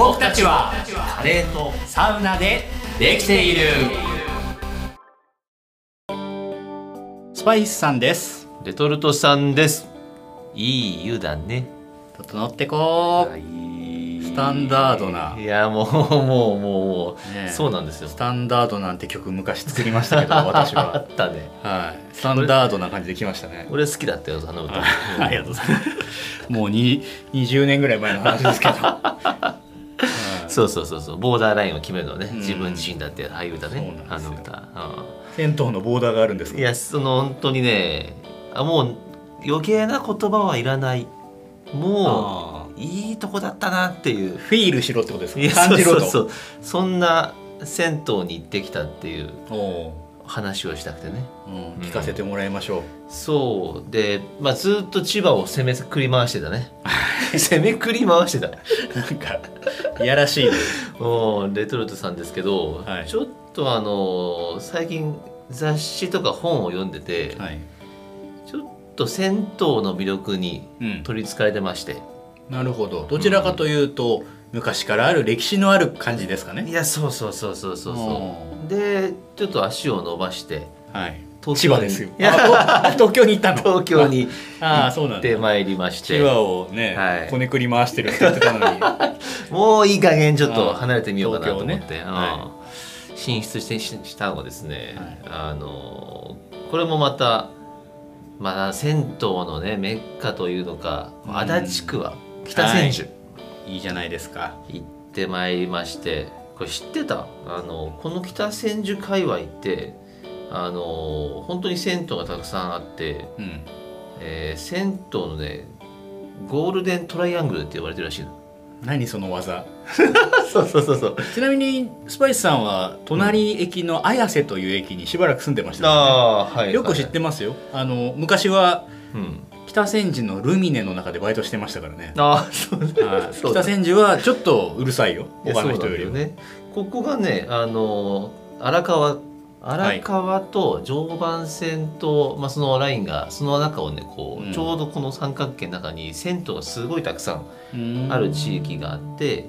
僕たちはカレーとサウナでできている。スパイスさんです。レトルトさんです。いい湯だね。整ってこう。いスタンダードな。いやもう もうもうもう、ねえ。そうなんですよ。スタンダードなんて曲昔作りましたけど 私あはったね。はい。スタンダードな感じで来ましたね。俺好きだったよあの歌。ありがとうございます。もうに20年ぐらい前の話ですけど、はいそうそうそうそう。ボーダーラインを決めるのね、うん。自分自身だってああいう歌ねあの歌、銭湯のボーダーがあるんですいやその本当にねあもう余計な言葉はいらない。もあういいとこだったなっていう。ーフィールしろってことですいやか感じろとそう。そうそんな銭湯に行ってきたっていう話をしたくてね。ー、うん、聞かせてもらいましょう、そう。で、まあ、ずっと千葉を攻めくり回してたね。攻めくり回してた。なんかいやらしいね。うん。レトルトさんですけど、はい。ちょっとあの最近雑誌とか本を読んでて、はい、ちょっと銭湯の魅力にうん、取りつかれてまして。なるほど。どちらかというと、昔からある歴史のある感じですかね。いやそうそうそうそうそうそおうでちょっと足を伸ばして。はい。東京に。千葉ですよ。東京に行ったの？東京にああそうなんだ。行ってまいりまして。千葉をね、はい。こねくり回してるって言ってたのに。もういい加減ちょっと離れてみようかなと思って、ねうんは進出してししたのがですね、はい。あのこれもまたまあ銭湯のねメッカというのかうん。足立区は北千住いいじゃないですか行ってまいりましてこれ知ってた？あのこの北千住界隈ってあの本当に銭湯がたくさんあって、うんえー銭湯のねゴールデントライアングルって呼ばれてるらしいの。何その技？そうそうそうそう。ちなみにスパイスさんは隣駅の綾瀬という駅にしばらく住んでましたよね、ああーはい。よく知ってますよあの昔はうん。北千住のルミネの中でバイトしてましたからね。ああそう北千住はちょっとうるさいよ。他の人よりも。ね。ここがねあの荒川荒川と常磐線と、まあ、そのラインがその中をねこう、うん。ちょうどこの三角形の中に銭湯がすごいたくさんうん。ある地域があって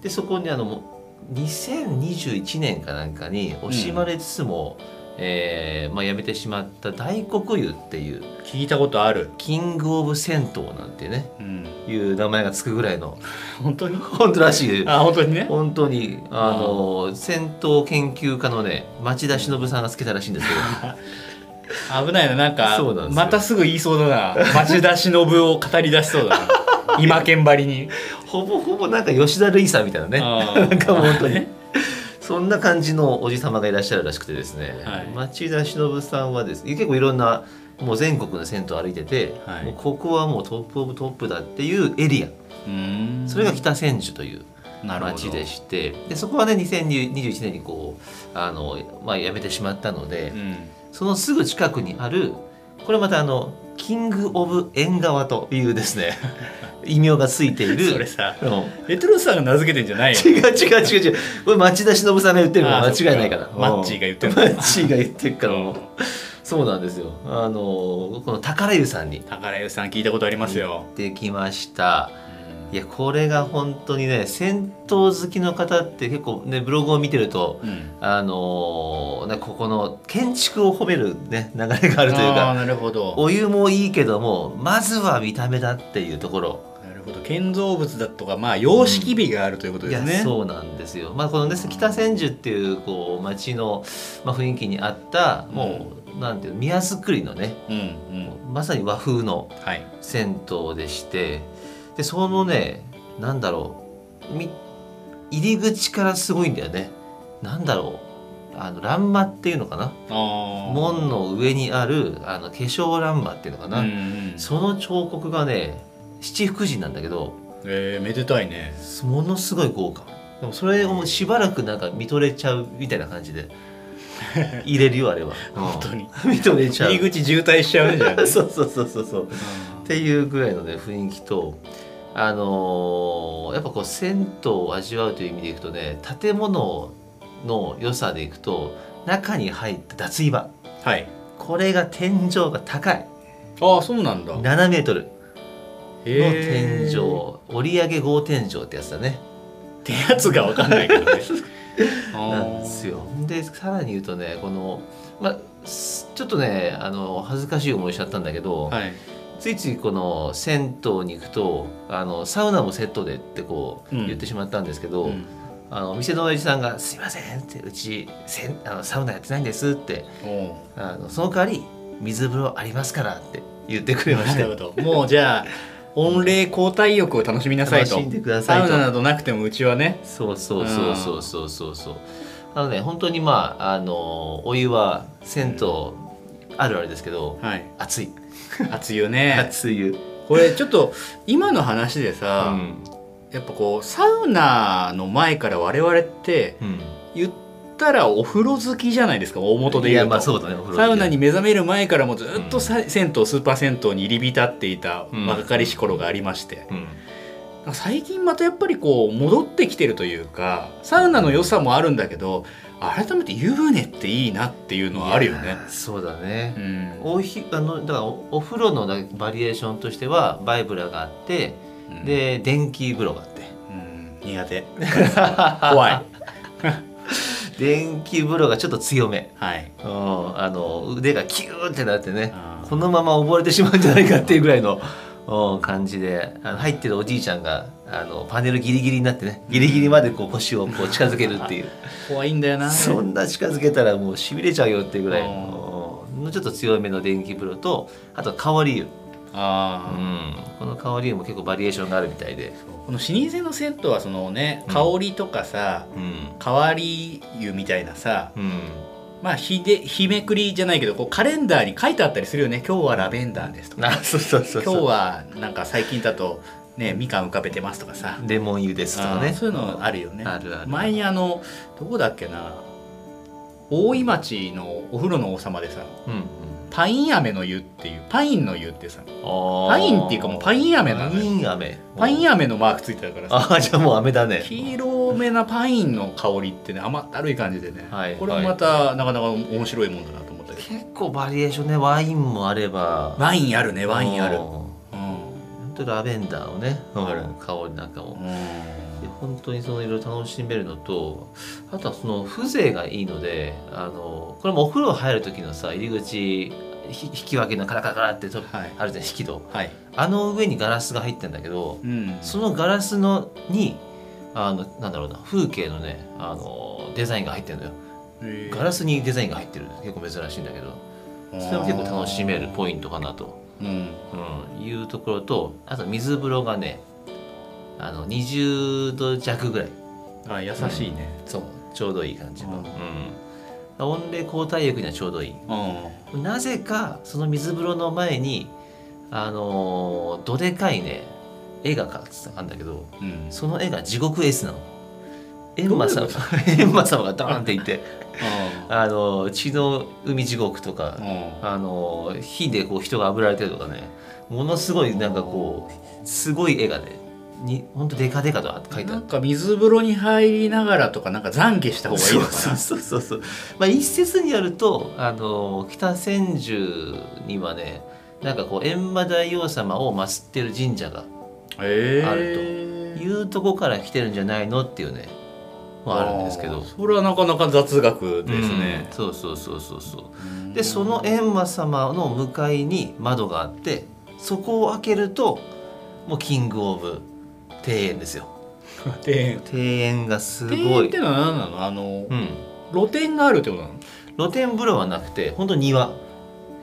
でそこにあのもう2021年かなんかに惜しまれつつも、えーまあ、やめてしまった大黒湯っていう聞いたことある、キングオブ銭湯なんてねうん、いう名前がつくぐらいの 本当に？本当らしい。あ本当にね？本当にあの銭湯研究家のね町田忍さんがつけたらしいんですけど。危ないななんかまたすぐ言いそうだな。町田忍を語り出しそうだな。今剣張りに。ほぼほぼなんか吉田類さんみたいなね。なんか本当にそんな感じのおじ様がいらっしゃるらしくてですね、はい。町田忍さんはですね結構いろんなもう全国の銭湯歩いてて、はい。もうここはもうトップオブトップだっていうエリア。うん。それが北千住という町でしてでそこはね2021年にこうあの、まあ、辞めてしまったので、うん。そのすぐ近くにあるこれまたあのキング・オブ・縁側というですね異名がついている。それさうん。レトロスさんが名付けてんじゃないよ。違う違う違う違う。これ町田忍さんが言ってるか。らあ間違いないからマッチーが言ってるマッチーが言ってるから。もうそうなんですよ。あのこの宝湯さんに。宝湯さん聞いたことありますよ。行ってきましたいやこれが本当にね銭湯好きの方って結構ねブログを見てるとうん。あのなんかここの建築を褒めるね流れがあるというかなるほど。お湯もいいけどもまずは見た目だっていうところ。なるほど。建造物だとかまあ様式美があるということですね、そうなんですよ、まあ、このね北千住っていうこう町の、まあ、雰囲気に合ったもう、なんていうの宮造りのねうんうん。まさに和風のはい。銭湯でしてでそのねなんだろう。み入り口からすごいんだよね。なんだろう。あの欄間っていうのかな。門の上にあるあの化粧欄間っていうのかな、うんうんその彫刻がね七福神なんだけど。えー、めでたいね。ものすごい豪華。でもそれをしばらくなんか見とれちゃうみたいな感じで。入れるよあれは。本当に。うん見とれちゃう。入り口渋滞しちゃうねじゃあ そうそうそうそうそう。っていうぐらいのね雰囲気とあのーやっぱこう銭湯を味わうという意味でいくとね建物の良さでいくと中に入った脱衣場。はい。これが天井が高い。ああそうなんだ。7メートル。のへ天ー井。折り上げ合天井ってやつだね。ってやつが分かんないけどね。なんですよ。でさらに言うとねこのまあすちょっとねあの恥ずかしい思いしちゃったんだけど、はいついついこの銭湯に行くとあのサウナもセットでってこううん。言ってしまったんですけど、うん。あの店の親父さんが「すいません」って「うちせんあのサウナやってないんです」ってあのその代わり水風呂ありますからって言ってくれました。もうじゃあ温冷交代浴を楽しみなさいと。楽しんでくださいと。サウナなどなくてもうちはね。そうそうそうそうそうそうそう。あのね本当にまああのお湯は銭湯あるあるですけどはい。熱い 熱湯ね。熱い。湯これちょっと今の話でうさ、ん。やっぱこうサウナの前から我々ってうん。言ったらお風呂好きじゃないですか大元でい言うとサウナに目覚める前からもずっとうん。さ、銭湯スーパー銭湯に入り浸っていたうん。若かりし頃がありまして、うん。最近またやっぱりこう戻ってきてるというかサウナの良さもあるんだけど改めて湯船っていいなっていうのはあるよね。そうだね。うん。おひあのだからおお風呂のなバリエーションとしてはバイブラがあってうん。で電気風呂があって。うん。苦手。怖い。電気風呂がちょっと強め、はい。うん、あの腕がキューってなってねこのまま溺れてしまうんじゃないかっていうぐらいの、うん、感じであの入ってるおじいちゃんがあのパネルギリギリになってねギリギリまでこう腰をこう近づけるっていう。怖いんだよな。そんな近づけたらもうしびれちゃうよっていうぐらいあーうん。ちょっと強めの電気風呂とあと香り湯、うあー。ん、この香り湯も結構バリエーションがあるみたいで、この老舗の銭湯はそのねうん。香りとかさ、うん。変わり湯みたいなさうん、まあ日で日めくりじゃないけどこうカレンダーに書いてあったりするよね。今日はラベンダーですとか。あそうそうそう今日はなんか最近だとねみかん浮かべてますとかさ。レモン湯ですとかね。そういうのあるよね。あるある。前にあのどこだっけな。大井町のお風呂の王様でさ。うんうんパイン飴の湯っていうパインの湯ってさパパインっていうかもうパイン飴なのパよイン飴パイン飴のマークついてたからさああじゃあもう飴だね。黄色めなパインの香りってね甘ったるい感じでね、はいこれもまたなかなか面白いもんだなと思ったけど。結構バリエーションねワインもあれば。ワインあるねワインある。うん。ラベンダーのね、ある香りなんかも、うん。で本当にそのいろいろ楽しめるのとあとはその風情がいいのであのこれもお風呂入る時のさ入り口ひ引き分けのカラカラカラってと、はい。あるじゃん引き戸。はい、あの上にガラスが入ってんだけどうん、そのガラスのにあのなんだろうな風景のねあのデザインが入ってるのよ。ガラスにデザインが入ってる結構珍しいんだけど。それも結構楽しめるポイントかなと、うん。うん、いうところとあと水風呂がねあの20度弱ぐらい。あ優しいね。そう。ちょうどいい感じの、ううん、温冷交代浴にはちょうどいい。うん。なぜかその水風呂の前にあのーどでかいね絵が描かあるんだけどうん。その絵が地獄 S なの。閻魔様どういうこ閻魔様。がドーンっていてああの血の海地獄とかうん。あの火でこう人が炙られてるとかねものすごいなんかこうすごい絵がねに本当デカデカと書いてある。なんか水風呂に入りながらとかなんか懺悔した方がいいのかな。そうそうそうそう。まあ一説によるとあの北千住にはねなんかこう閻魔大王様を祀ってる神社があるいうとこから来てるんじゃないのっていうねまああるんですけど。それはなかなか雑学ですね。うん、そうそうそうそうそう。でその閻魔様の向かいに窓があってそこを開けるともうキングオブ庭園ですよ。庭園。庭園がす庭ごい。園ってのは何なの？あのうん。露天があるってことなの？露天風呂はなくて本当庭、へ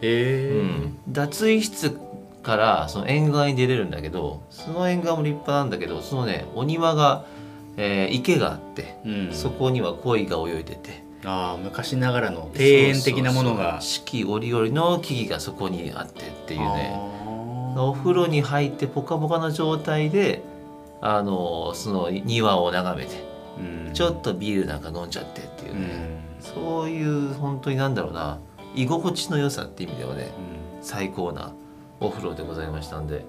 え、うん。脱衣室からその縁側に出れるんだけどその縁側も立派なんだけどそのねお庭が、えー池があって、うん。そこには鯉が泳いでて。ああ昔ながらの庭園的なものが。四季折々の木々がそこにあってっていうね。お風呂に入ってポカポカの状態であのその庭を眺めてうん。ちょっとビールなんか飲んじゃってっていううね、ん。そういう本当になんだろうな居心地の良さっていう意味ではねうん。最高なお風呂でございましたんで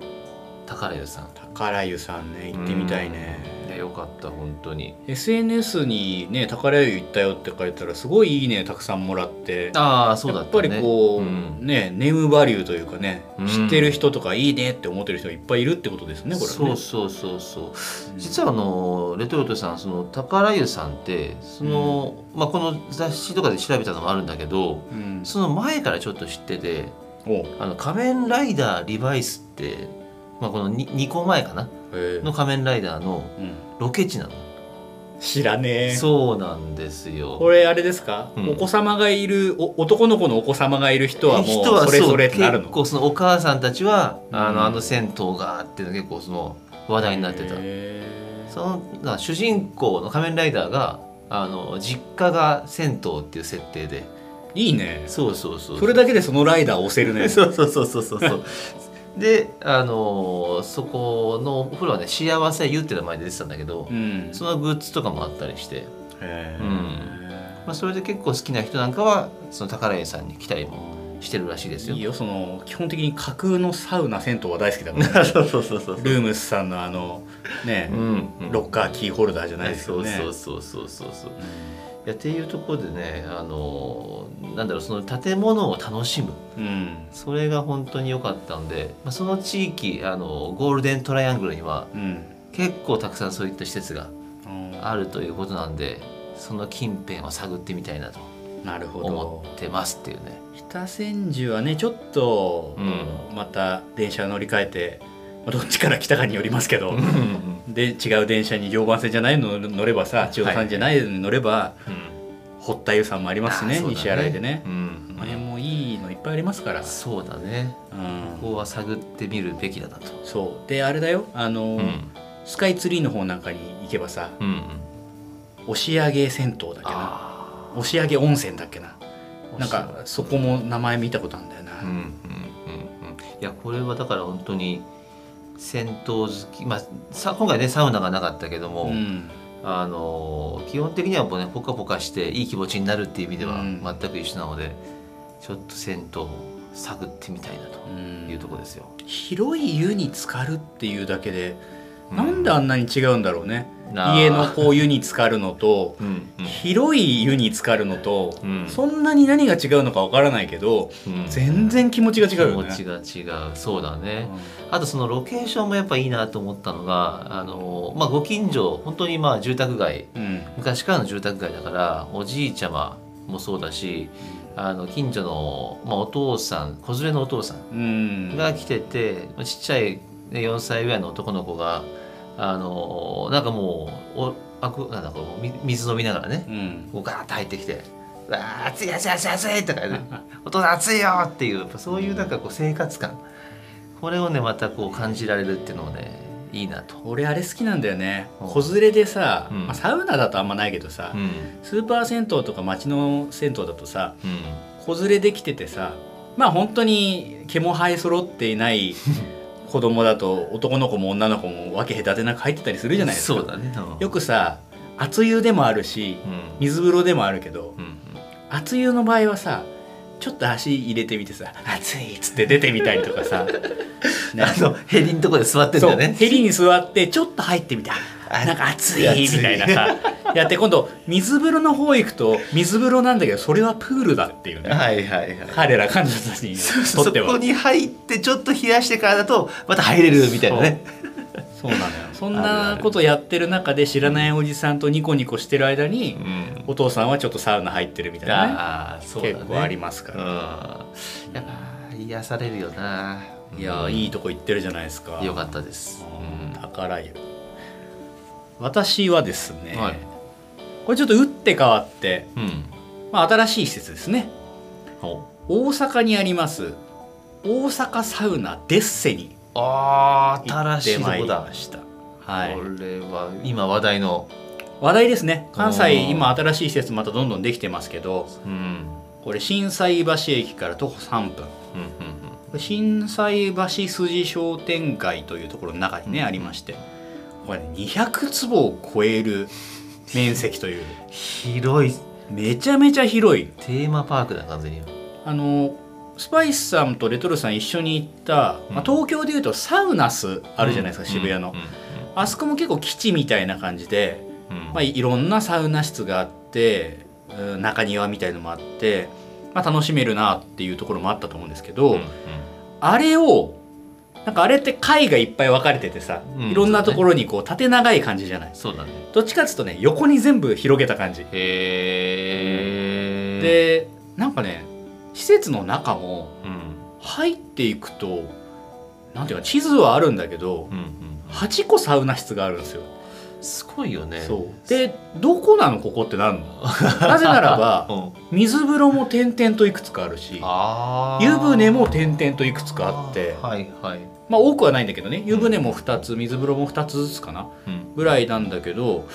宝湯さん。宝湯さんね行ってみたいね、いやよかった本当に。SNS にね宝湯行ったよって書いたらすごいいいねたくさんもらって。ああそうだやったぱっねりこう、ん。ねネームバリューというかね、うん。知ってる人とかいいねって思ってる人がいっぱいいるってことですねこれはね。そうそうそうそう。実はあのレトルトさんその宝湯さんってその、まあ、この雑誌とかで調べたのもあるんだけどうん、その前からちょっと知っててお。あの仮面ライダーリバイスって、まあ、この 2, 2個前かな？え。の仮面ライダーのうん、ロケ地なの、知らねえ。そうなんですよ。これあれですか、うん。お子様がいるお男の子のお子様がいる人はもうそれぞれってなるの？結構そのお母さんたちは、あうん。のあの銭湯がっていうのが結構その話題になってた。へそのな主人公の仮面ライダーがあの実家が銭湯っていう設定で。ーいいね。そうそうそうそれだけでそのライダー押せるね。そうそうそうそうそうそうであのそこのお風呂はね幸せ湯って名前で出てたんだけど、うん。そのグッズとかもあったりして、うん。まあ、それで結構好きな人なんかはその宝屋さんに来たりもしてるらしいですよ。いいよその基本的に架空のサウナ銭湯は大好きだから、そうそうそうそうルームスさんのあのね、うんロッカーキーホルダーじゃないですけどね。そうそうそうそうそう。いやっていうところでねあのなんだろうその建物を楽しむ。うん。それが本当に良かったんで、まあ、その地域あのゴールデントライアングルにはうん。結構たくさんそういった施設がうん。あるということなんでその近辺を探ってみたいなとなるほど。思ってますっていうね。北千住はねちょっと、うまた電車乗り換えて、まあどっちから来たかによりますけど、で違う電車に常磐線じゃないの乗ればさ千代さんじゃないのに乗れば、堀田湯さんもありますしね西新井でね、うんこの辺もいいのいっぱいありますから、そうだね。うん。ここは探ってみるべきだなと。そう。であれだよ。あの、うん。スカイツリーの方なんかに行けばさ押上銭湯だっけな。あ押上温泉だっけな。あなんかそこも名前見たことあるんだよな、うんうんうんうん。いやこれはだから本当に銭湯好き。まあさ今回ねサウナがなかったけども、うん。あの基本的にはもうねポカポカしていい気持ちになるっていう意味ではうん。全く一緒なので、ちょっと銭湯を探ってみたいなとうんいうところですよ。広い湯に浸かるっていうだけで、うんなんであんなに違うんだろうね。家のこう湯に浸かるのとうんうん。広い湯に浸かるのと、うん。そんなに何が違うのかわからないけどうん。全然気持ちが違うよね。気持ちが違う。そうだね、あとそのロケーションもやっぱいいなと思ったのがあの、まあ、ご近所本当にまあ住宅街。うん。昔からの住宅街だからおじいちゃまもそうだしあの近所の、まあ、お父さん子連れのお父さんうん。が来ててちっちゃい、ね、4歳ぐらいの男の子があのなんかもうおあくなんだこうみ水飲みながらねうん。こうガーッと入ってきて「わあ暑い暑い暑い暑い」とか言って「お父さん暑いよ」っていうやっぱそういうなんかこう生活感。これをねまたこう感じられるっていうのもねいいなと。俺あれ好きなんだよね。う。ん子連れでさ、うん。まあ、サウナだとあんまないけどさ、うん。スーパー銭湯とか町の銭湯だとさうん。子連れできててさまあ本当に毛も生え揃っていない 子供だと男の子も女の子も分け隔てなく入ってたりするじゃないですか。そうだね。うん。よくさ熱湯でもあるしうん。水風呂でもあるけどうん熱湯の場合はさちょっと足入れてみてさ「熱い」っつって出てみたりとかさ、ね あのヘリのとこで座ってんだよね。ヘリに座ってちょっと入ってみてあなんか熱いみたいなさ。やって今度水風呂の方行くと水風呂なんだけどそれはプールだっていうね。はいはいはい。彼ら彼女たちにそとっては。こに入ってちょっと冷やしてからだとまた入れるみたいなね。そうなのよそんなことやってる中で知らないおじさんとニコニコしてる間にん。お父さんはちょっとサウナ入ってるみたいなねあね。結構ありますから、うん。や癒されるよな。いやーいいとこ行ってるじゃないですかよかったです。うん宝湯私はですね、はいこれちょっと打って変わって、うん。うん。まあ、新しい施設ですねほ大阪にあります大阪サウナデッセにうああ新していとこだ。りましたはい。これは。今話題の。話題ですね。関西うん。今新しい施設またどんどんできてますけど。うん。これ心斎橋駅から徒歩3分。こうんうん。れ心斎橋筋商店街というところの中にね、うん。ありまして。これ、ね、200坪を超える面積という。広い。めちゃめちゃ広い。テーマパークだ完全に。あのスパイスさんとレトルさん一緒に行った、まあ、東京でいうとサウナスあるじゃないですか、渋谷の、あそこも結構基地みたいな感じで、うん。まあ、いろんなサウナ室があってうん中庭みたいのもあって、まあ、楽しめるなっていうところもあったと思うんですけど、うんうん。あれをなんかあれって階がいっぱい分かれててさ、うん。いろんなところにこう縦長い感じじゃない？そうだね。どっちかっていうとね横に全部広げた感じ。へえでなんかね施設の中もうん入っていくとなんていうか地図はあるんだけどうんうん8個サウナ室があるんですよ。すごいよね。でどこなのここってなるの？なぜならばうん。水風呂も点々といくつかあるし湯船も点々といくつかあってはいはい。まあ多くはないんだけどね。湯船も2つ水風呂も2つずつかな。うん。ぐらいなんだけど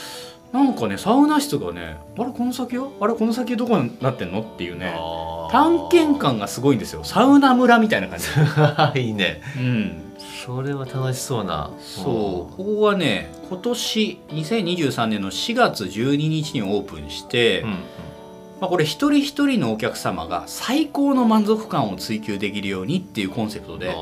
なんかねサウナ室がねあれこの先は？あれこの先どこになってんの？っていうね探検感がすごいんですよ。サウナ村みたいな感じ。いいね。うん。それは楽しそうな。そう。ここはね今年2023年の4月12日にオープンして、うんうん。まあ、これ一人一人のお客様が最高の満足感を追求できるようにっていうコンセプトであ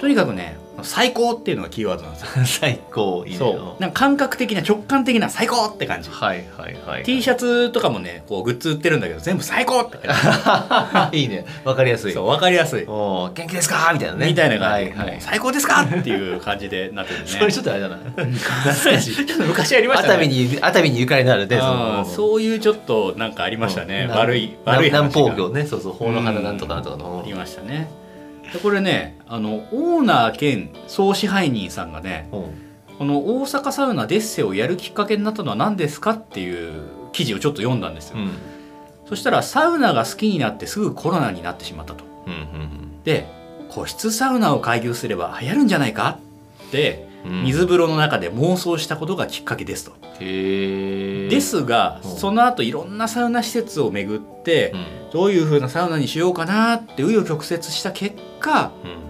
とにかくね最高っていうのがキーワードなんですよ。ー 最高いいね。そう。なんか感覚的な直感的な最高って感じ。はいはいはい、T シャツとかもねこうグッズ売ってるんだけど全部最高って感 いいね。わかりやすい。じそう分かりやすい。おー元気ですかみたいなね。みたいな感じ。で、はいはい。最高ですかっていう感じでなってるね。それちょっとあれだな。ちょっと昔ありましたね。熱海に熱海にゆかりのあるねその。そういうちょっとなんかありましたね、うん。悪い悪い南方業ねそうそう法の花なんとかなんとかのありましたねでこれねあのオーナー兼総支配人さんがねうん。この大阪サウナデッセをやるきっかけになったのは何ですかっていう記事をちょっと読んだんですよ、うん。そしたらサウナが好きになってすぐコロナになってしまったと。うんで個室サウナを開業すれば流行るんじゃないかってうん水風呂の中で妄想したことがきっかけですと、ですがうん。その後いろんなサウナ施設を巡ってうん。どういう風なサウナにしようかなって紆余曲折した結果うん。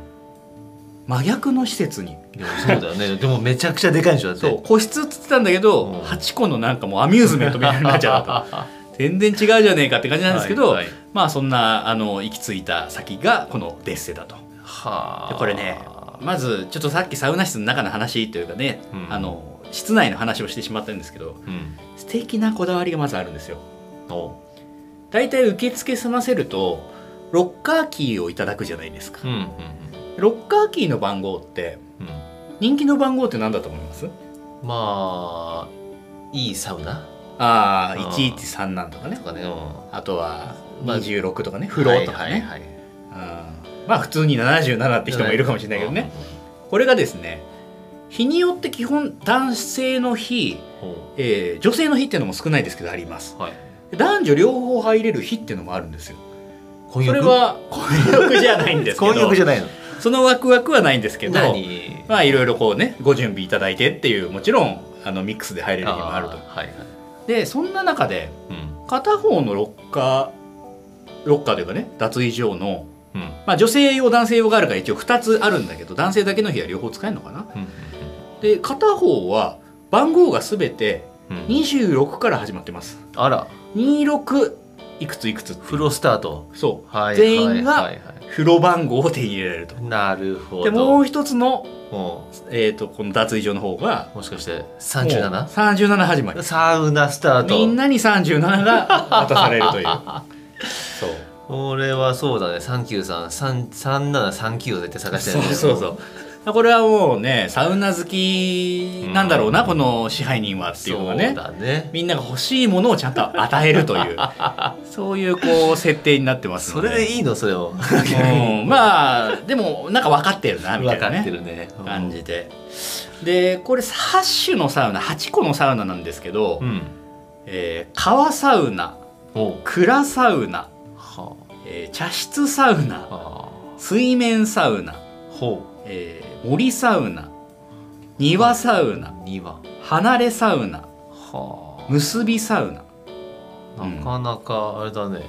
真逆の施設に。でもそうだよね。でもめちゃくちゃでかいんでしょそう。個室っつってたんだけど、うん。8個のなんかもうアミューズメントみたいになっちゃうと。全然違うじゃねえかって感じなんですけど、はいはい。まあそんなあの行き着いた先がこのデッセだと。はあ。でこれねまずちょっとさっきサウナ室の中の話というかね、うん。あの室内の話をしてしまったんですけどうん。素敵なこだわりがまずあるんですよ。お。大体受付済ませるとロッカーキーをいただくじゃないですか。うんうんロッカーキーの番号ってうん。うん人気の番号って何だと思います？まあいいサウナ？ああうん。113なんとかね。とかねうん。あとはまあ26とかね、フローとかね、はいはいはい。うんまあ普通に77って人もいるかもしれないけどね、これがですね日によって基本男性の日、えー女性の日っていうのも少ないですけどあります。はい。男女両方入れる日っていうのもあるんですよ。婚それは婚約じゃないんですけど。婚約じゃないの。そのワクワクはないんですけど何？まあいろいろこうねご準備いただいてっていうもちろんあのミックスで入れる日もあると。ーはいはい。でそんな中でうん。片方のロッカーロッカーというかね脱衣所のうん。まあ女性用男性用があるから一応2つあるんだけど男性だけの日は両方使えるのかな？うんで片方は番号が全てうん。うん26から始まってます。あら。26いくついくつ風呂スタート。そう。はい全員が風呂番号を手に入れられると。はいなるほど。でもう一つの、もえー、とこの脱衣所の方がうもしかして 37? 37? 37始まり。サウナスタート。みんなに37が渡されるという。そうこれはそうだね。3933739を絶対探してそうそうそう。これはもうねサウナ好きなんだろうな、うん。この支配人はっていうのがね。そうだね。みんなが欲しいものをちゃんと与えるという。そういうこう設定になってますので。それでいいの？それを。うん。まあでもなんか分かってるなみたい分かなねってるね。感じで。でこれ8種のサウナ8個のサウナなんですけど、うん。えー川サウナ蔵サウナ、はえー茶室サウナ水面サウナ、あほえー森サウナ庭サウナう庭。離れサウナは結びサウナ。あなかなかあれだね。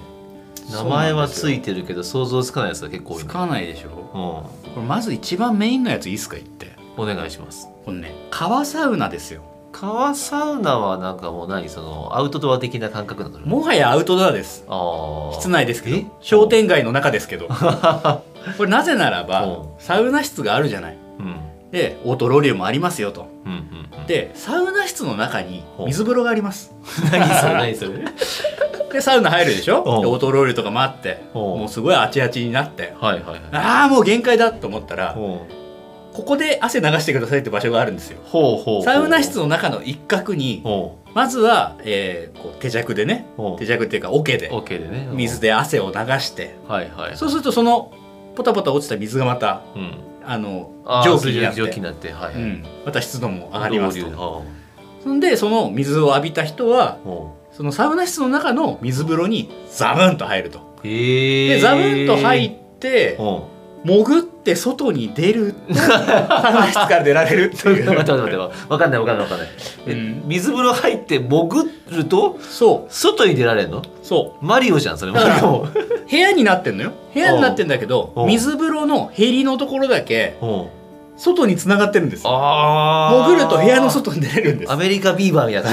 名前はついてるけど想像つかないやつが結構つかないでしょ？うこれまず一番メインのやついいっすか？言って。んお願いします。このね川サウナですよ川サウナはなんかもう何そのアウトドア的な感覚なの？もはやアウトドアです。ああ室内ですけえ？ど商店街の中ですけど。これなぜならばうん。サウナ室があるじゃない。うん。でオートロウリュもありますよと。うんうんうん。でサウナ室の中に水風呂があります。何それ何それ？でサウナ入るでしょ？うん。でオートロウリュとかもあって。う。んもうすごいあちあちになって。はいはいはい。ああもう限界だと思ったらほここで汗流してくださいって場所があるんですよ。うほうほうサウナ室の中の一角にほまずは、えーこう手桶でね手桶っていうか桶で OK でね。水で汗を流して。はいはい。そうするとそのポタポタ落ちた水がまたうん。あの蒸気になって。蒸気になってはいはい。うん、また湿度も上がりますと。はそんでその水を浴びた人はそのサウナ室の中の水風呂にザブンと入ると。でザブンと入ってほ潜って外に出るとサウナ室から出られるってう。い待ってう待って待ってわかんないわかんないわかんない。えうん。水風呂入って潜るとそ外に出られるの？う。そマリオじゃんそれ。だからもう部屋になってんのよ。部屋になってんだけど水風呂のへりのところだけ外に繋がってるんです潜ると部屋の外に出れるんです。アメリカビーバーみたいな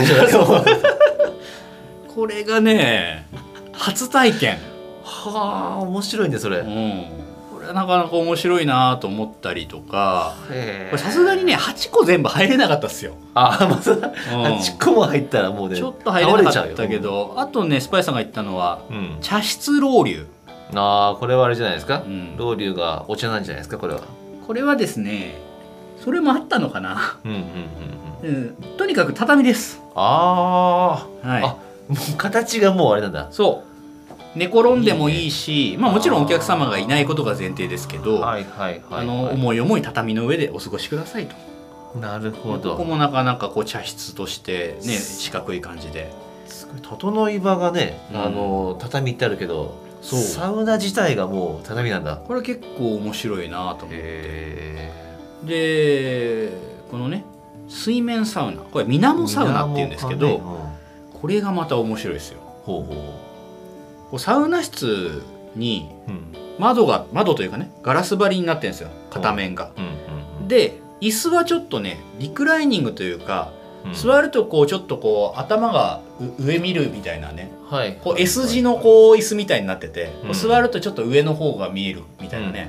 これがね初体験。はあ面白いねそれ。うんなかなか面白いなと思ったりとかさすがにね8個全部入れなかったっすよ、あまずうん。8個も入ったらもうねちょっと入れなかったけどあとねスパイさんが言ったのはうん。茶室ロウリュああこれはあれじゃないですか？うん。ロウリュがお茶なんじゃないですか？これは。これはですねそれもあったのかな、うんうんうんうん。うん、とにかく畳です。ああはい。あもう形がもうあれなんだ。そう寝転んでもいいしまあ、もちろんお客様がいないことが前提ですけど、思い思い畳の上でお過ごしくださいと。なるほここどもなかなかこう茶室としてね四角い感じで。すごい整い場がねうん。あの畳ってあるけどそう。サウナ自体がもう畳なんだ。これ結構面白いなと思って。へでこのね水面サウナ。これ水面サウナっていうんですけど、これがまた面白いですよ。ほうほこうサウナ室に窓が窓というかねガラス張りになってるんですよ。片面が。で椅子はちょっとねリクライニングというか、うん。座るとこうちょっとこう頭がう上見るみたいなね。はい。こう S 字のこう椅子みたいになってて、こうん。う座るとちょっと上の方が見えるみたいなね、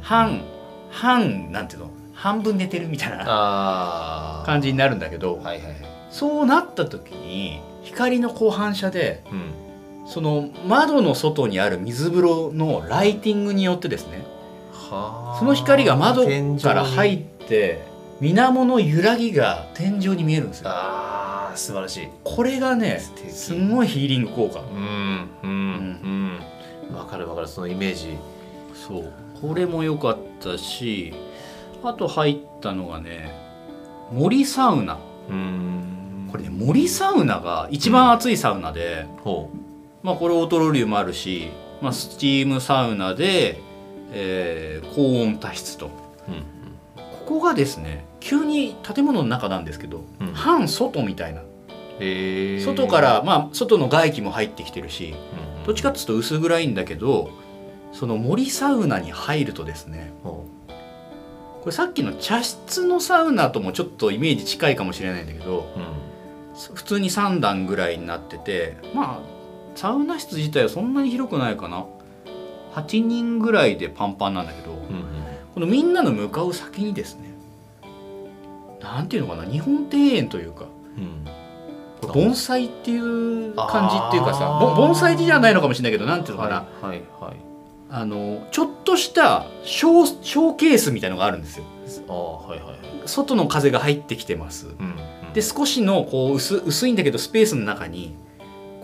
半半なんていうの？半分寝てるみたいな感じになるんだけど、はいはいはい。そうなった時に光のこう反射でうんその窓の外にある水風呂のライティングによってですねはあ。その光が窓から入っって水面の揺らぎが天井に見えるんですよ。ああ素晴らしい。これがねすんごいヒーリング効果。うんうんうん。わかるわかるそのイメージ。そう。これも良かったしあと入ったのがね森サウナ。うん。これね森サウナが一番熱いサウナで、ほまあこれオートロウリュもあるし、まあ、スチームサウナで、えー高温多湿と。ううん。ここがですね急に建物の中なんですけど、うん。半外みたいな。へえ外からまあ外の外気も入ってきてるしうんどっちかっていうと薄暗いんだけどその森サウナに入るとですねほこれさっきの茶室のサウナともちょっとイメージ近いかもしれないんだけどううん。普通に3段ぐらいになっててまあサウナ室自体はそんなに広くないかな。8人ぐらいでパンパンなんだけど、うんこのみんなの向かう先にですねなんていうのかな日本庭園というかうん。盆栽っていう感じっていうかさ盆栽じゃないのかもしれないけどなんていうのかな、はいはいはい。あのちょっとしたショーショーケースみたいのがあるんですよ。ああはいはいはい。外の風が入ってきてます。うんうん。で少しのこう薄薄いんだけどスペースの中に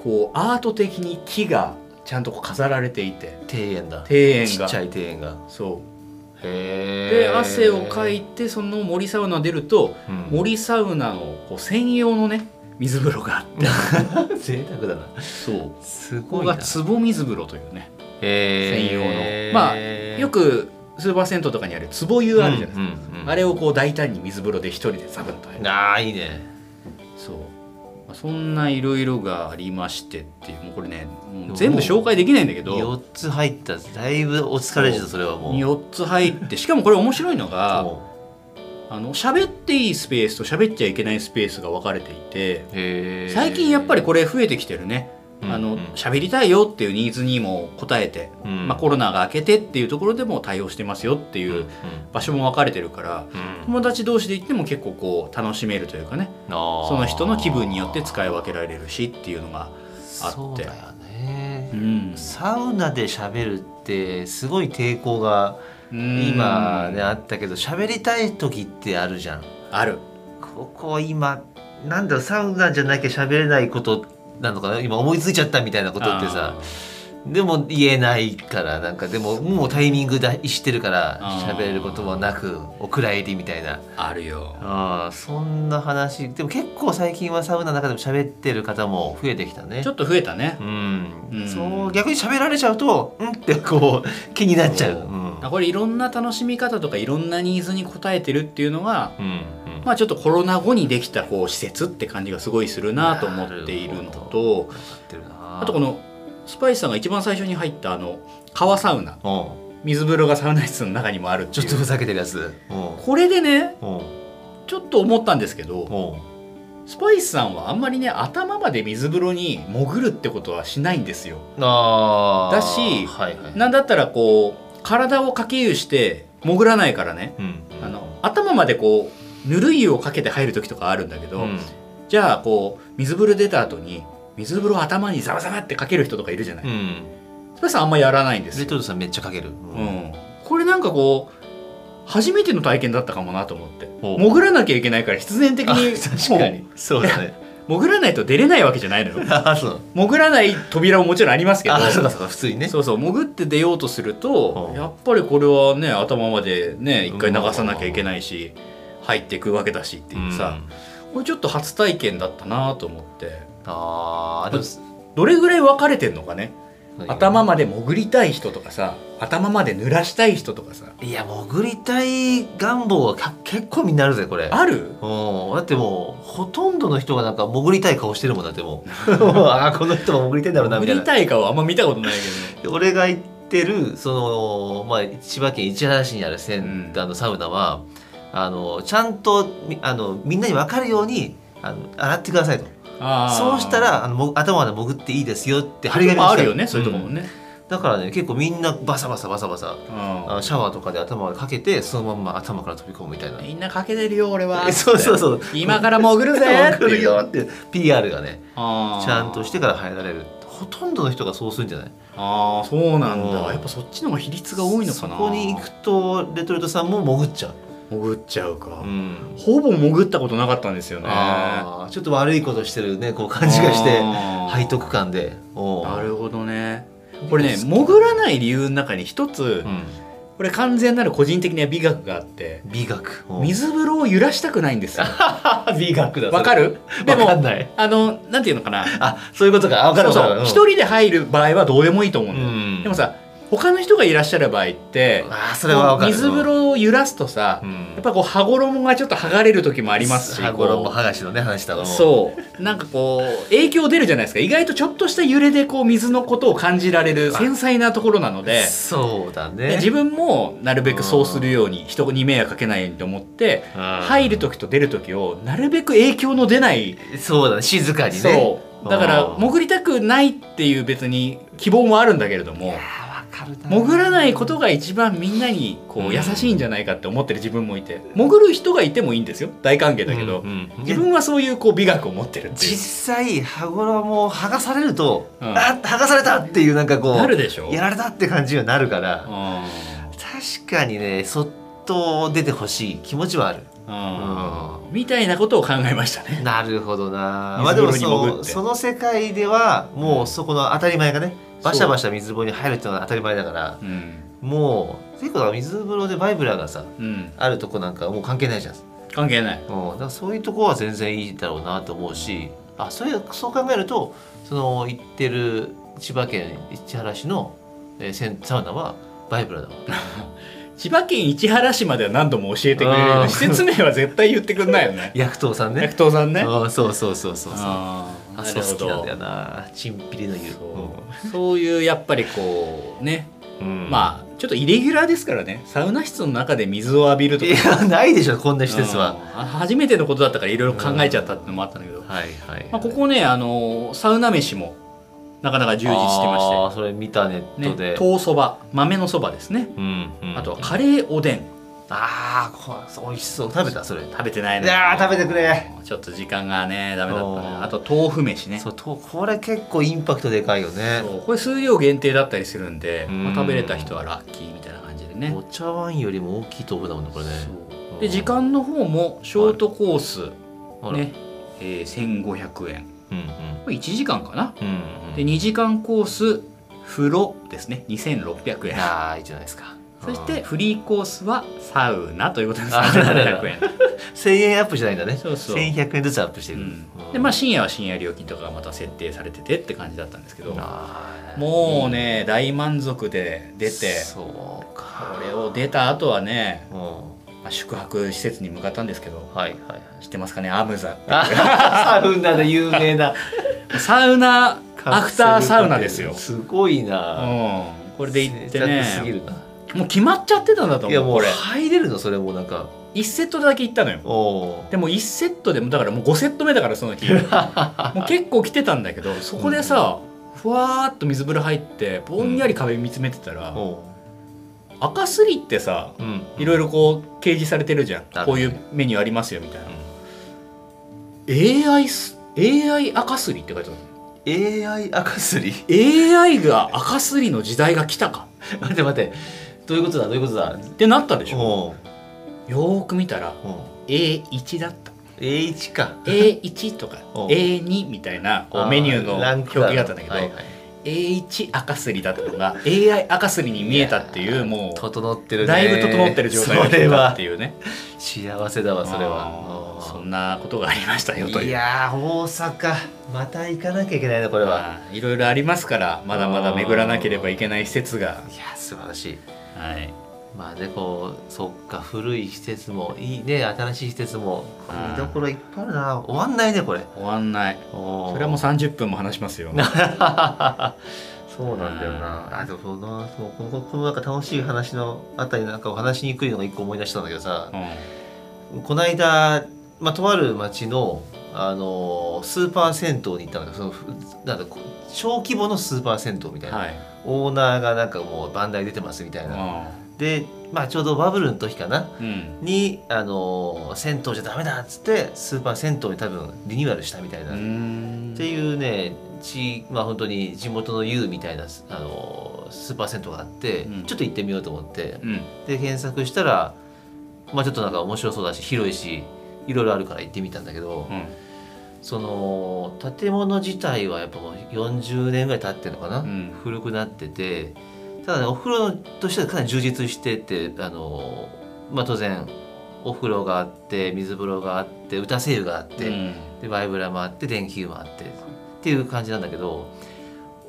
こうアート的に木がちゃんとこう飾られていて。庭園だ。庭園が。ちっちゃい庭園が。そう。へえで汗をかいてその森サウナ出るとうん。森サウナのこう専用のね水風呂があって。贅沢だな。そう。すここごいな。が壺水風呂というねへ専用ーの。まあよくスーパー銭湯とかにある壺湯あるじゃないですか、あれをこう大胆に水風呂で一人でザブンと入る。ああいいね。そう、まあそんないろいろがありましてっていうもうこれね全部紹介できないんだけど。4つ入っただいぶお疲れじゃんそれはもう。4つ入ってしかもこれ面白いのがそあの喋っていいスペースと喋っちゃいけないスペースが分かれていて最近やっぱりこれ増えてきてるね。あの喋りたいよっていうニーズにも応えて、うん。まあ、コロナが明けてっていうところでも対応してますよってうんいう場所も分かれてるからうん。友達同士で行っても結構こう楽しめるというかね。その人の気分によって使い分けられるしっていうのがあって。そうだよね。うん。サウナで喋るってすごい抵抗が今ねあったけど喋りたい時ってあるじゃん。ある。ここ今なんだろうサウナじゃなきゃ喋れないことなのかな今思いついちゃったみたいなことってさでも言えないからなんかでももうタイミングだしてるから喋れることもなくお蔵入りみたいな。あるよ。あーそんな話。でも結構最近はサウナの中でも喋ってる方も増えてきたね。ちょっと増えたね。うん、うん。そう逆に喋られちゃうとうんってこう 気になっちゃう。うん。これいろんな楽しみ方とかいろんなニーズに応えてるっていうのがうんうんまあちょっとコロナ後にできたこう施設って感じがすごいするなと思っているのとあとこのスパイスさんが一番最初に入ったあの川サウナ。うん。水風呂がサウナ室の中にもあるちょっとふざけてるやつ。うん。これでねうん。ちょっと思ったんですけどうん。スパイスさんはあんまりね頭まで水風呂に潜るってことはしないんですよ。だしはいはい。なんだったらこう体をかけ湯して潜らないからね。うん。あの頭までこうぬるい湯をかけて入る時とかあるんだけど、うんじゃあこう水風呂出た後に水風呂を頭にザバザバってかける人とかいるじゃない、うん。スパイスさんあんまやらないんですよ、レトルトさんめっちゃかける。う。ん、これなんかこう初めての体験だったかもなと思って潜らなきゃいけないから必然的あに確かに。そうだね。潜らないと出れないわけじゃないのよ あそう。潜らない扉ももちろんありますけどあそうかそうか普通にね。そうそう潜って出ようとするとうんやっぱりこれはね頭までね一回流さなきゃいけないし入っていくわけだしっていうさ、これちょっと初体験だったなと思って。ああでもどれぐらい分かれてんのかね？何頭まで潜りたい人とかさ頭まで濡らしたい人とかさ。いや潜りたい願望はか結構みんなあるぜこれ。ある？うん。だってもうほとんどの人がなんか潜りたい顔してるもんだってもう。あーこの人も潜りたいんだろうなみたいな。潜りたい顔あんま見たことないけ俺が行ってるその、まあ、千葉県市原市にあるセンターのサウナは、あのちゃんとみあのみんなに分かるようにあの洗ってくださいと。そうしたらあのも頭まで潜っていいですよって張り紙あるよねそういうとこもん。ね、だからね結構みんなバサバサバサバサうんあのシャワーとかで頭までかけてそのまんま頭から飛び込むみたいな。みんなかけてるよ俺は。えそうそうそう。今から潜るぜ潜るよって PR がねちゃんとしてから入られる。ほとんどの人がそうするんじゃない？ああそうなんうん。だやっぱそっちの方が比率が多いのかそなこに行くとレトルトさんも潜っちゃう、潜っちゃうか、うん。ほぼ潜ったことなかったんですよね。ちょっと悪いことしてるねこう感じがして背徳感で。なるほどね。これね潜らない理由の中に一つ、うん、これ完全なる個人的な美学があって美学。水風呂を揺らしたくないんですよ。美学だわかる？でわもかんない。あのなんていうのかな。あそういうことか。あわかそうそう。るわかる一人で入る場合はどうでもいいと思うんだよ、うん。でもさ他の人がいらっしゃる場合ってあーそれは水風呂を揺らすとさ、うん。やっぱこう羽衣がちょっと剥がれる時もありますし羽衣剥がしのね話だのそう。なんかこう影響出るじゃないですか。意外とちょっとした揺れでこう水のことを感じられる繊細なところなのでそうだでね自分もなるべくそうするように人に迷惑かけないようにと思って入る時と出る時をなるべく影響の出ないそうだね。静かにね。そう。だからうん。潜りたくないっていう別に希望もあるんだけれども潜らないことが一番みんなにこう優しいんじゃないかって思ってる自分もいて。潜る人がいてもいいんですよ。大歓迎だけど、うんうん自分はそういうこう美学を持ってる実際羽衣を剥がされると、うん。あ剥がされたっていうなんかこうなるでしょやられたって感じになるから、う確かにねそっと出てほしい気持ちはある。んうん。みたいなことを考えましたね。なるほどな。まあでもそその世界ではもうそこの当たり前がねバシャバシャ水風呂に入るっていうのが当たり前だからうん。もう結構水風呂でバイブラーがさうん。あるとこなんかもう関係ないじゃん。関係ない。うん、だからそういうとこは全然いいだろうなと思うしあそういうそう考えるとその行ってる千葉県市原市の、えーサウナはバイブラだわ 千葉県市原市までは何度も教えてくれる施設名は絶対言ってくんないよね。薬湯さんね。薬湯さんね。あそうそうそうそうそう。あー。あそうなるほど好きなんだよな。チンピリの湯。そう。そういうやっぱりこうねうん、まあちょっとイレギュラーですからね。サウナ室の中で水を浴びるとか。いやないでしょこんな施設は、うん初めてのことだったからいろいろ考えちゃったってのもあったんだけど、はいはい、まあ、ここねあのサウナ飯もなかなか充実してましそれ見たネッて、トで、ね、豆そば。豆のそばですね。うんうん。あとはカレーおでん。ああ美味しそう。食べた？それ。食べてないいやー食べてくれ。ちょっと時間がねダメだったあと豆腐飯ね。そうとこれ結構インパクトでかいよね。これ数量限定だったりするんで、うん。まあ、食べれた人はラッキーみたいな感じでね。お茶碗よりも大きい豆腐だもんね。これねで時間の方もショートコース、ね、えー、1500円うんうん。これ1時間かな？うんうん。で2時間コース風呂ですね。2600円。ああいいじゃないですか。そしてフリーコースはサウナということですあなるほど。3700円、1000円アップじゃないんだね。そうそう。1100円ずつアップしてる、うん、でまあ深夜は深夜料金とかがまた設定されててって感じだったんですけどもうね大満足で出てそうか。これを出た後はね、うんまあ、宿泊施設に向かったんですけどはいはいはい。知ってますかね？アムザ。サウナで有名な。サウナアフターサウナですよ、すごいな、うん、これで行ってね。るな。もう決まっちゃってたんだといやもう入れるの？それもなんか。1セットだけ行ったのよ。おでも1セットでもだからもう5セット目だからその日。もう結構来てたんだけどそこでさ、ふわーっと水風呂入ってぼんやり壁見つめてたら、お赤すりってさうん。いろいろこう掲示されてるじゃん、こういうメニューありますよみたいな、AI す AI 赤すりって書いてあ AI 赤すり？る AI が赤すりの時代が来たか。待って待って。どういうことだ？どういうことだ？ってなったでしょ。およーく見たらお A1 だった。A1 か。A1 とかお A2 みたいなこうメニューの表記があったんだけど、はいはい A1 赤すりだったのが AI 赤すりに見えたっていうもう整ってるね。だいぶ整ってる状態が来たっていうね。幸せだわそれあはーそんなことがありましたよという。いやー大阪また行かなきゃいけないねこれは。いろいろありますからまだまだ巡らなければいけない施設が。いや素晴らしい。はいまあねこうそっか古い施設もいいね新しい施設も。うん。見どころいっぱいあるな。終わんないねこれ。終わんない。そそれはもう30分も話しますよ。そうなんだよな。あでもそうなそうこのこのなんか楽しい話のあたりなんかお話しにくいのが一個思い出したんだけどさ。うん。この間、まあ、とある町のあのスーパー銭湯に行ったんだけどそのふなん小規模のスーパー銭湯みたいな、はい。オーナーがなんかもう番台出てますみたいな、で、まあ、ちょうどバブルの時かなうん。に、あのー銭湯じゃダメだっつってスーパー銭湯に多分リニューアルしたみたいな、うっん。ていうねちまあ本当に地元の U みたいな、あのースーパー銭湯があって、うん。ちょっと行ってみようと思って、うん。で検索したらまあちょっとなんか面白そうだし広いしいろいろあるから行ってみたんだけど、うん。その建物自体はやっぱもう40年ぐらい経ってるのかな、うん。古くなっててただねお風呂としてはかなり充実しててあのまあ当然お風呂があって水風呂があって打たせ湯があって、うん。でバイブラもあって電気湯もあってっていう感じなんだけど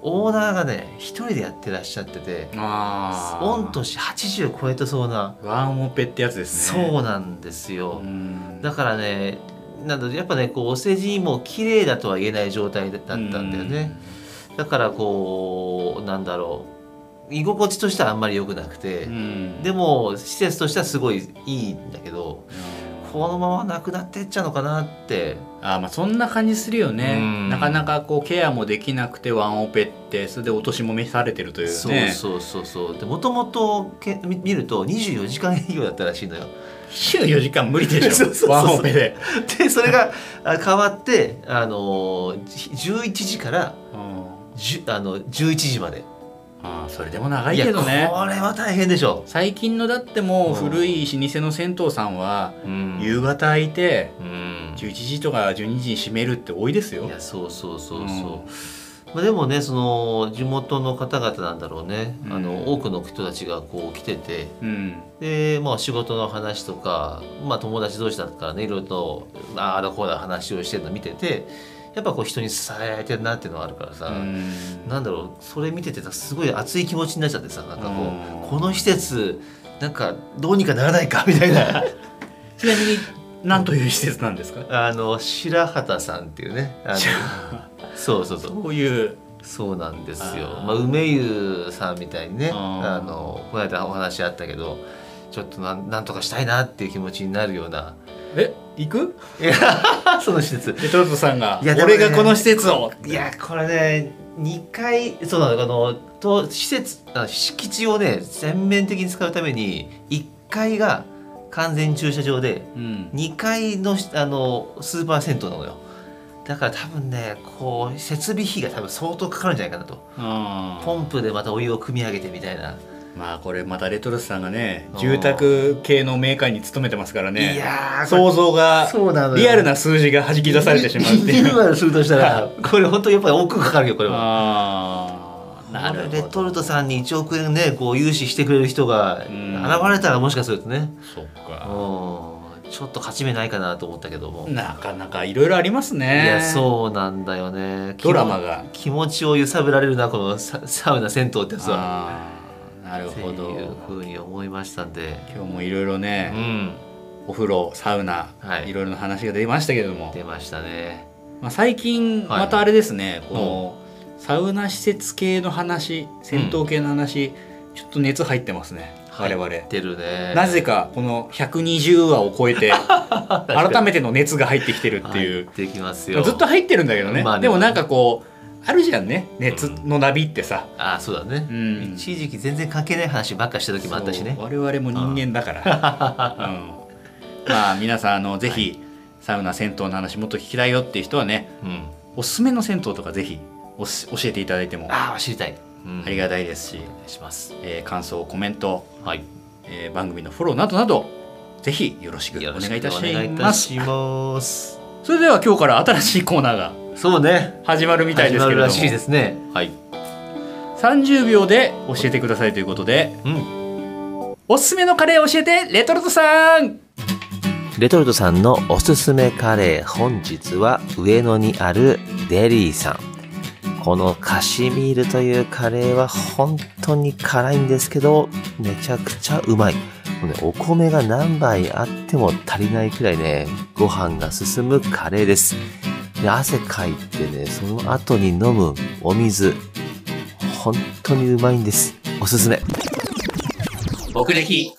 オーナーがね一人でやってらっしゃってて御年80超えてそうなワンオペってやつですね。そうなんですよ、うん。だからねなんだろうやっぱねこうお世辞も綺麗だとは言えない状態だったんだよね、だからこうなんだろう居心地としてはあんまり良くなくて、うん。でも施設としてはすごいいいんだけどこのままなくなってっちゃうのかなって。あーまあそんな感じするよね。うん。なかなかこうケアもできなくてワンオペってそれで落としもめされてるというね。そうそうそうそう。でもともとけ見見ると24時間営業だったらしいのよ。24時間無理でし そうそうそうょワンオペで、でそれがあ変わってあのじ11時からあの11時まであーそれでも長いけどね。やこれは大変でしょ、最近のだってもううん。古い老舗の銭湯さんはうん。夕方空いてうん。11時とか12時に閉めるって多いですよ。いやそうそうそうそう、うん。まあ、でもねその地元の方々なんだろうね、あうん。の多くの人たちがこう来てて。うん。でまあ仕事の話とか、まあ、友達同士だからねいろいろとまあああだこうだ話をしてるの見ててやっぱこう人に支えられてるなっていうのがあるからさ、うん。なんだろうそれ見ててさすごい熱い気持ちになっちゃってさなんかこう、うんこの施設なんかどうにかならないかみたいな。ちなみに何という施設なんですか？あの白畑さんっていうねあのそうそうそう。そういう。そうなんですよ。まあ、梅湯さんみたいにねあのこの間お話あったけどちょっとなんなんとかしたいなっていう気持ちになるようなえ行く？いや その施設。レトルトさんがいやでもね俺がこの施設を。いやこれね2階そうなのあのと施設あ敷地をね全面的に使うために1階が完全駐車場でうん。2階のあのスーパー銭湯なのよ。だから多分ねこう設備費が多分相当かかるんじゃないかなと。あー。ポンプでまたお湯を汲み上げてみたいな、まあこれまたレトルトさんがねうん住宅系のメーカーに勤めてますからね。いやー想像がそうなのよ。リアルな数字が弾き出されてしまうって。いうューアルするとしたら これ本当にやっぱり奥かかるよこれは。ああなるほど。レトルトさんに1億円ねこう融資してくれる人が現ん。れたらもしかするとね。そっか。うん。ちょっと勝ち目ないかなと思ったけども、なかなかいろいろありますね。いやそうなんだよね。ドラマが。気持ちを揺さぶられるなこのササウナ銭湯ってやつは。ああなるほど。いうふうに思いましたんで。今日もいろいろうね、ん。お風呂サウナ、はい。い、ろいろな話が出ましたけれども、出ましたね。まあ、最近はい。またあれですね、このサウナ施設系の話銭湯系の話、ちょっと熱入ってますね我々、入ってるね。なぜかこの120話を超えて 改めての熱が入ってきてるっていう。ずっと入ってるんだけどね,、まあね。でもなんかこうあるじゃんね。熱のナビってさ、あそうだね、うん。一時期全然関係ない話ばっかした時もあったしね。我々も人間だから、うん、まあ皆さんあのぜひ、サウナ銭湯の話もっと聞きたいよっていう人はねうん。おすすめの銭湯とかぜひおし教えていただいてもあああ知りたい、うん。りがたいですし、します。えー感想コメント、はい。えー番組のフォローなどなどぜひよろしくお願いいたします。それでは今日から新しいコーナーがそうね。始まるみたいですけれども。始まるらしいですね。はい。30秒で教えてくださいということで。うん。おすすめのカレーを教えてレトルトさん。レトルトさんのおすすめカレー本日は上野にあるデリーさん。このカシミールというカレーは本当に辛いんですけどめちゃくちゃうまい。お米が何杯あっても足りないくらいねご飯が進むカレーですで汗かいてねその後に飲むお水本当にうまいんです。おすすめ。僕歴